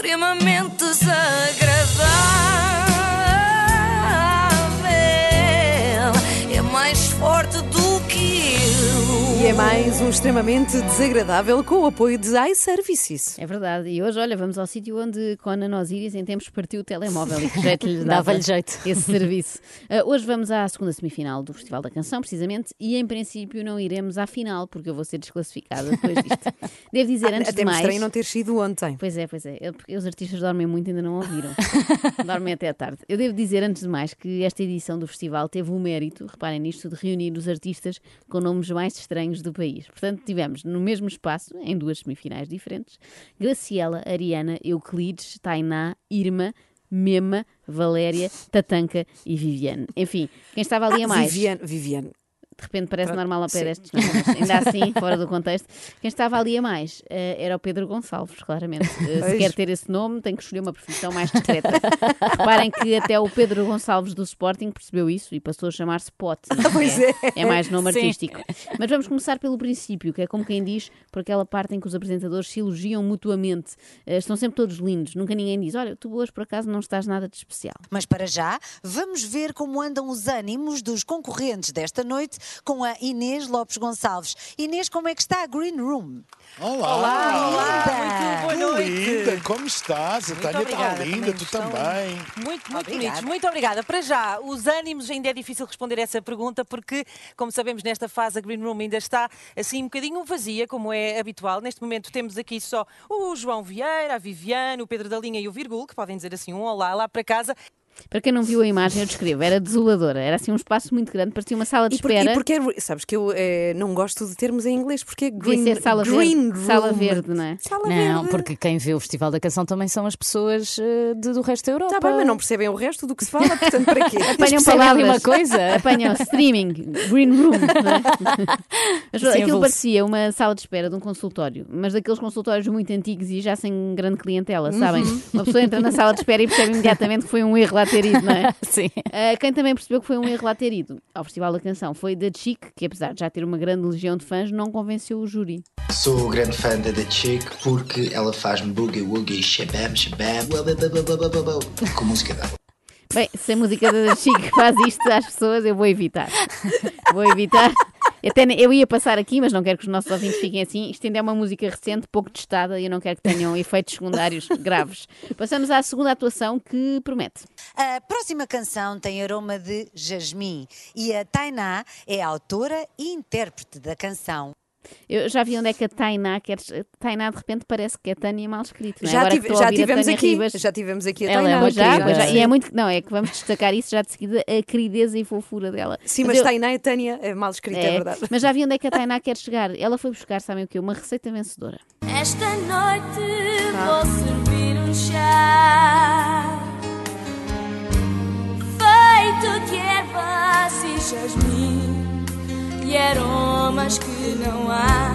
extremamente desagradável. É mais um extremamente desagradável com o apoio de iServices. É verdade. E hoje, olha, vamos ao sítio onde Conan Osiris em tempos partiu o telemóvel e que jeito lhe dava Dava-lhe jeito. esse serviço. Ah, hoje vamos à segunda semifinal do Festival da Canção, precisamente, e em princípio não iremos à final, porque eu vou ser desclassificada depois disto. Devo dizer, antes Até de mais... estranho não ter sido ontem. Pois é, pois é. Eu- porque os artistas dormem muito e ainda não ouviram. dormem até à tarde. Eu devo dizer, antes de mais, que esta edição do festival teve o mérito, reparem nisto, de reunir os artistas com nomes mais estranhos do país. Portanto, tivemos no mesmo espaço, em duas semifinais diferentes, Graciela, Ariana, Euclides, Tainá, Irma, Mema, Valéria, Tatanka e Viviane. Enfim, quem estava ali a mais. Viviane, Viviane. De repente parece Pronto, normal ao pé destes, não, é? mas ainda assim, fora do contexto. Quem estava ali a mais eh, era o Pedro Gonçalves, claramente. Eh, se quer ter esse nome, tem que escolher uma profissão mais discreta. Reparem que até o Pedro Gonçalves do Sporting percebeu isso e passou a chamar-se Pote. não Pois é, é. é mais nome Sim. artístico. Mas vamos começar pelo princípio, que é como quem diz, por aquela parte em que os apresentadores se elogiam mutuamente. Eh, estão sempre todos lindos, nunca ninguém diz: Olha, tu hoje por acaso não estás nada de especial. Mas para já, vamos ver como andam os ânimos dos concorrentes desta noite com a Inês Lopes Gonçalves. Inês, como é que está a Green Room? Olá! Linda! Muito boa noite. linda! Como estás? A Tânia está linda, também tu estão também. Muito, muito Obrigada. bonitos. Muito obrigada. Para já, os ânimos ainda é difícil responder essa pergunta porque, como sabemos, nesta fase a Green Room ainda está assim um bocadinho vazia, como é habitual. Neste momento temos aqui só o João Vieira, a Viviane, o Pedro da Linha e o Virgul, que podem dizer assim um olá lá para casa. Para quem não viu a imagem, eu descrevo: era desoladora, era assim um espaço muito grande, parecia uma sala de E, por, espera. e porque é, sabes que eu eh, não gosto de termos em inglês, porque é Devia green, ser sala green verde, sala room. verde, não é? Sala Não, verde. porque quem vê o Festival da Canção também são as pessoas eh, de- do resto da Europa. Está bem, mas não percebem o resto do que se fala, portanto, para quê? Apanham palavras. uma coisa? Apanham streaming, green room. não é? Mas Sim, aquilo parecia uma sala de espera de um consultório, mas daqueles consultórios muito antigos e já sem grande clientela, sabem? Uma pessoa entra na sala de espera e percebe imediatamente que foi um erro lá ter ido, não é? Sim. Ah, quem também percebeu que foi um erro lá ter ido ao Festival da Canção foi da Chic, que apesar de já ter uma grande legião de fãs, não convenceu o júri. Sou grande fã da The Chick porque ela faz-me boogie woogie shabam shabam com música dela. Bem, se a música da Chic faz isto às pessoas, eu vou evitar. Vou evitar. Até eu ia passar aqui, mas não quero que os nossos ouvintes fiquem assim. Isto ainda é uma música recente, pouco testada, e eu não quero que tenham efeitos secundários graves. Passamos à segunda atuação que promete. A próxima canção tem aroma de jasmim e a Tainá é a autora e intérprete da canção. Eu já vi onde é que a Tainá quer. Tainá de repente parece que é Tânia mal escrito. não é? Já, tive- já tivemos Tânia aqui, Ribas, já tivemos aqui a Ela é Tainá. uma Pois já, querida, já. E é muito. Não, é que vamos destacar isso já de seguida, a querideza e fofura dela. Sim, mas eu- Tainá e Tânia é mal escrita, é, É, verdade. mas já vi onde é que a Tainá quer chegar. Ela foi buscar, sabem o quê? Uma receita vencedora. Esta noite vou servir um chá jasmim e aromas que não há.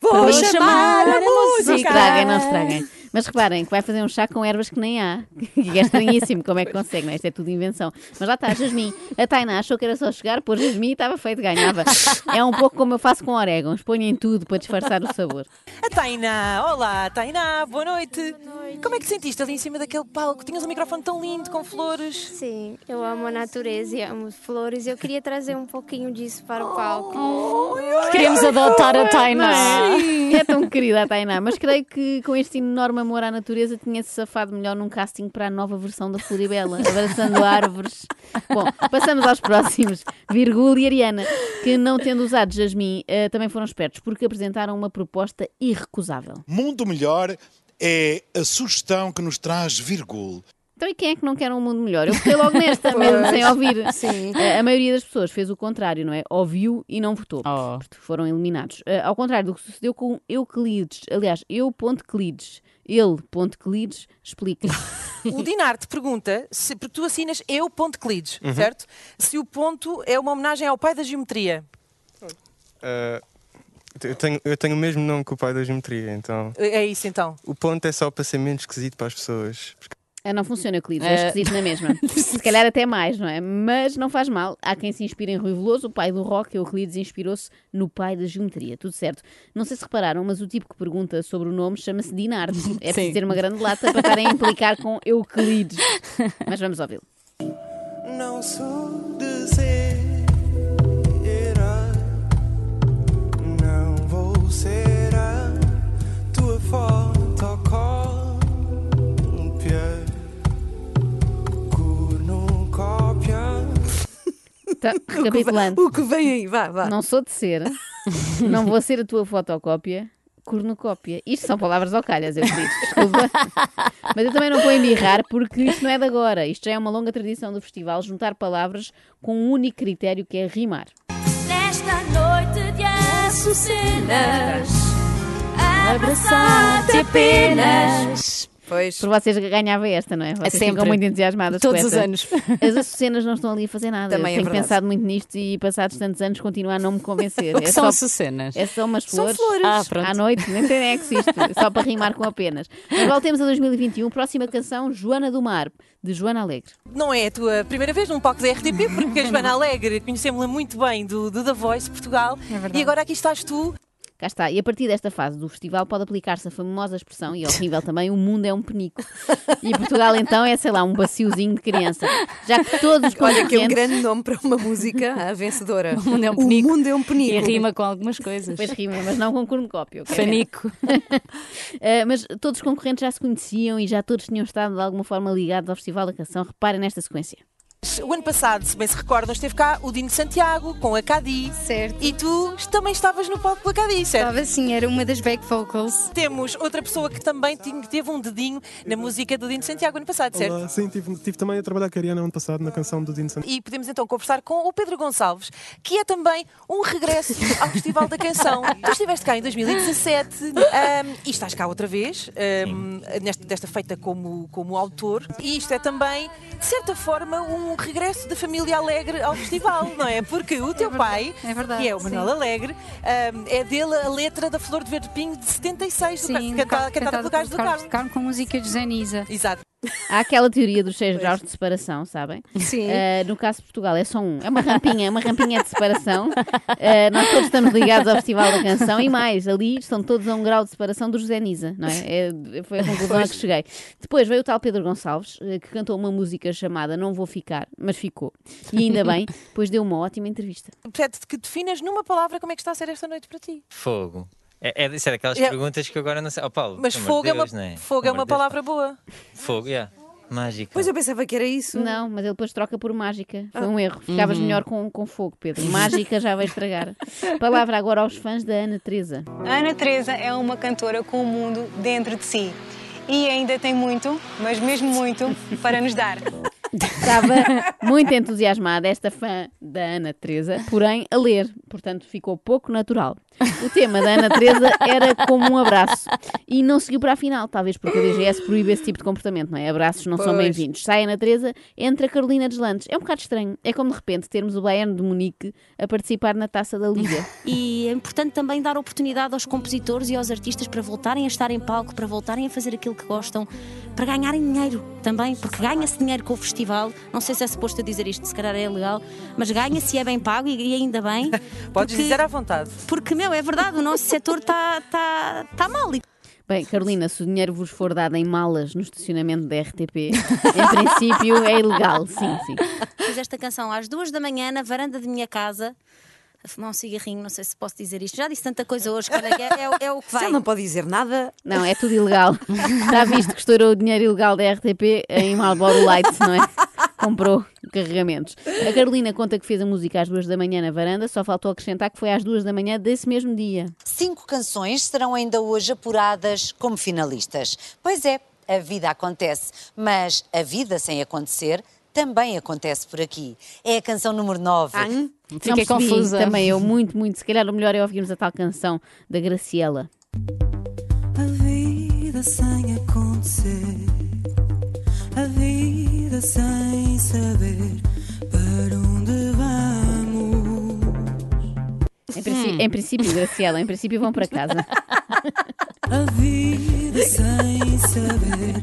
Vou Vou chamar a Não música! estraguem, não estraguem. Mas reparem que vai fazer um chá com ervas que nem há. Que é estranhíssimo como é que consegue, não é? Isto é tudo invenção. Mas lá está, Jasmim. A Tainá achou que era só chegar, pôr Jasmim e estava feito, ganhava. É um pouco como eu faço com orégãos. Ponho em tudo para disfarçar o sabor. A Tainá, olá Tainá, boa noite. Como é que te sentiste ali em cima daquele palco? Tinhas um microfone tão lindo, com flores. Sim, eu amo a natureza e amo flores. Eu queria trazer um pouquinho disso para o palco. Queremos adotar a Tainá. É tão querida a Tainá, mas creio que com este enorme amor à natureza tinha-se safado melhor num casting para a nova versão da Floribela, abraçando árvores. Bom, passamos aos próximos, Virgul e Ariana, que não tendo usado Jasmim, eh, também foram espertos, porque apresentaram uma proposta irrecusável. Mundo melhor é a sugestão que nos traz Virgul. Então, e quem é que não quer um mundo melhor? Eu fiquei logo nesta, mesmo sem ouvir. Sim. Eh, A maioria das pessoas fez o contrário, não é? Ouviu e não votou. Oh. Foram eliminados. Eh, ao contrário do que sucedeu com Euclides. Aliás, eu.clides. Ele.clides explica. O Dinar te pergunta, se, porque tu assinas eu ponto Clides, certo? Se o ponto é uma homenagem ao pai da geometria. Ah, eu, tenho, eu tenho o mesmo nome que o pai da geometria, então É isso então. o ponto é só para ser menos esquisito para as pessoas. Porque Ah, não funciona, Euclides, é Eh. esquisito na mesma. Se calhar até mais, não é? Mas não faz mal. Há quem se inspire em Rui Veloso, o pai do rock, Euclides inspirou-se no pai da geometria. Tudo certo. Não sei se repararam, mas o tipo que pergunta sobre o nome chama-se Dinarte. É preciso ter uma grande lata para estarem a implicar com Euclides. Mas vamos ouvi-lo. Não sou de Tá, recapitulando. O que vem aí? Vá, vá. Não sou de ser, não vou ser a tua fotocópia, cornucópia. Isto são palavras ao calhas, eu pedi, desculpa. Mas eu também não vou embirrar porque isto não é de agora. Isto já é uma longa tradição do festival, juntar palavras com um único critério que é rimar. Nesta noite de açucenas, abraçar-te apenas. Pois. Por vocês ganhava esta, não é? Vocês Sempre. ficam muito entusiasmadas Todos com os anos. As açucenas não estão ali a fazer nada. Também é eu tenho verdade. pensado muito nisto e passados tantos anos continuar a não me convencer. O que é são só açucenas? É só umas São flores. flores. Ah, pronto. À noite, nem tem nem que existe. Só para rimar com apenas. Mas voltemos a 2021. Próxima canção, Joana do Mar, de Joana Alegre. Não é a tua primeira vez num palco da RTP, porque a Joana Alegre conhecemos-la muito bem do, do The Voice Portugal. E agora aqui estás tu. Cá está. E a partir desta fase do festival pode aplicar-se a famosa expressão, e horrível também, o mundo é um penico. E Portugal então é, sei lá, um baciozinho de criança. Já que todos os Olha que é um grande nome para uma música, a vencedora. O mundo é um penico. O mundo é um penico. E rima com algumas coisas. Pois rima, mas não com cornucópio. ok? Fanico. Uh, mas todos os concorrentes já se conheciam e já todos tinham estado de alguma forma ligados ao Festival da Canção. Reparem nesta sequência. O ano passado, se bem se recordam, esteve cá o Dino Santiago com a Cadi. Certo. E tu também estavas no palco com a Cadi, certo? Estava assim, era uma das back vocals. Temos outra pessoa que também tinha- teve um dedinho na música do Dino Santiago ano passado, certo? Olá, sim, tive, tive também a trabalhar com a Ariana ano passado na canção do Dino Santos. E podemos então conversar com o Pedro Gonçalves, que é também um regresso ao Festival da Canção. Tu estiveste cá em 2017 ahm, e estás cá outra vez, ahm, nesta, desta feita como, como autor. E isto é também, de certa forma, um regresso da família Alegre ao festival, não é? Porque o teu pai, é verdade, que é o Manuel Alegre, ahm, é dele a letra da Flor de Verde Pinho de 76, do Car- cantada, cantada pelo Carlos do Carmo. Carmo com música de Nisa. Exato. Há aquela teoria dos seis graus de separação, sabem? Sim. Uh, no caso de Portugal é só um. É uma rampinha, é uma rampinha de separação. Uh, nós todos estamos ligados ao Festival da Canção e mais, ali estão todos a um grau de separação do José Nisa, não é? É- foi a conclusão a que cheguei. Depois veio o tal Pedro Gonçalves, uh, que cantou uma música chamada Não Vou Ficar, mas ficou. E ainda bem, pois deu uma ótima entrevista. Pede que definas numa palavra como é que está a ser esta noite para ti. Fogo. É, é isso é daquelas É. perguntas que agora não sei. Oh, Paulo, Mas fogo, de é uma, Deus, não é? fogo é uma de Deus. palavra boa. Fogo, yeah. Mágica. Pois eu pensava que era isso. Não, mas ele depois troca por mágica. Foi Ah. um erro. Ficavas Uhum. melhor com, com fogo, Pedro. Mágica já vai estragar. Palavra agora aos fãs da Ana Teresa. A Ana Teresa é uma cantora com o mundo dentro de si e ainda tem muito, mas mesmo muito, para nos dar. Estava muito entusiasmada esta fã da Ana Teresa, porém a ler, portanto ficou pouco natural. O tema da Ana Teresa era como um abraço e não seguiu para a final, talvez porque a DGS proíbe esse tipo de comportamento, não é? Abraços não são Pois. bem-vindos. Sai a Ana Teresa, entra a Carolina Deslandes. É um bocado estranho. É como de repente termos o Bayern de Munique a participar na taça da Liga. E é importante também dar oportunidade aos compositores e aos artistas para voltarem a estar em palco, para voltarem a fazer aquilo que gostam, para ganharem dinheiro também, porque ganha-se dinheiro com o festival. Não sei se é suposto dizer isto, se calhar é legal, mas ganha-se e é bem pago e, e ainda bem. Podes porque- dizer à vontade. Porque, meu, é verdade, o nosso setor está tá, tá mal. E Bem, Carolina, se o dinheiro vos for dado em malas no estacionamento da RTP, em princípio é ilegal, sim, sim. Fiz esta canção às duas da manhã na varanda de minha casa. A fumar um cigarrinho, não sei se posso dizer isto. Já disse tanta coisa hoje, cara, é, é- é o que Se vai. ele não pode dizer nada. Não, é tudo ilegal. Já viste que estourou o dinheiro ilegal da RTP em Marlboro Light, não é? Comprou carregamentos. A Carolina conta que fez a música às duas da manhã na varanda, só faltou acrescentar que foi às duas da manhã desse mesmo dia. Cinco canções serão ainda hoje apuradas como finalistas. Pois é, a vida acontece, mas a vida sem acontecer também acontece por aqui. É a canção número 9. Não Fiquei percebi, confusa. Também eu, muito, muito. Se calhar o melhor é ouvirmos a tal canção da Graciela. A vida sem acontecer, a vida sem saber para onde vamos. Em, princípio, em princípio, Graciela, em princípio vão para casa. A vida sem saber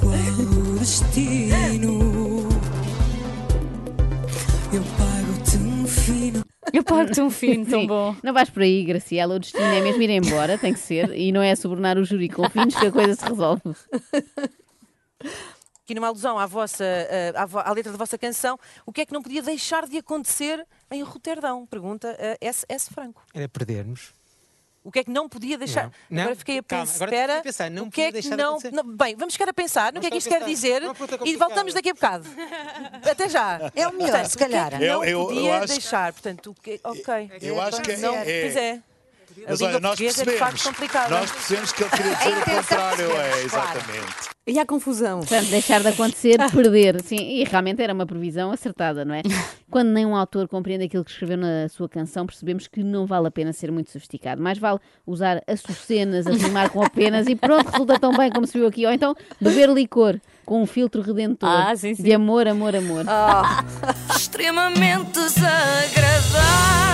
qual o destino. Eu pago-te um fino. Eu pago-te um fino, tão Sim. bom. Não vais por aí, Graciela. O destino é mesmo ir embora, tem que ser. E não é subornar o júri com finos que a coisa se resolve. Aqui numa alusão à, vossa, eh, à, à letra da vossa canção, o que é que não podia deixar de acontecer em Roterdão? Pergunta eh, S. S. Franco. Era perdermos. O que é que não podia deixar? Não. Não? Agora fiquei a Calma, pensar. agora fiquei a pensar, não o que é podia que deixar de não, acontecer. não- Bem, vamos ficar a pensar no que é que isto quer dizer É e voltamos daqui a bocado. Até já. É o melhor, Portanto, se o que é calhar. que não Eu- eu- eu podia acho- deixar. Portanto, o que... ok. Eu acho que é- não, é- Pois é. A Mas língua olha, nós portuguesa é de facto percebemos. complicada. Nós percebemos que ele queria dizer o contrário. É, percebemos, claro. exatamente. E há confusão. Portanto, deixar de acontecer, perder. Sim, e realmente era uma previsão acertada, não é? Quando nem um autor compreende aquilo que escreveu na sua canção, percebemos que não vale a pena ser muito sofisticado. Mais vale usar açucenas, a rimar com apenas e pronto, resulta tão bem como se viu aqui. Ou então beber licor com um filtro redentor Ah, sim, sim. de amor, amor, amor. Extremamente desagradável.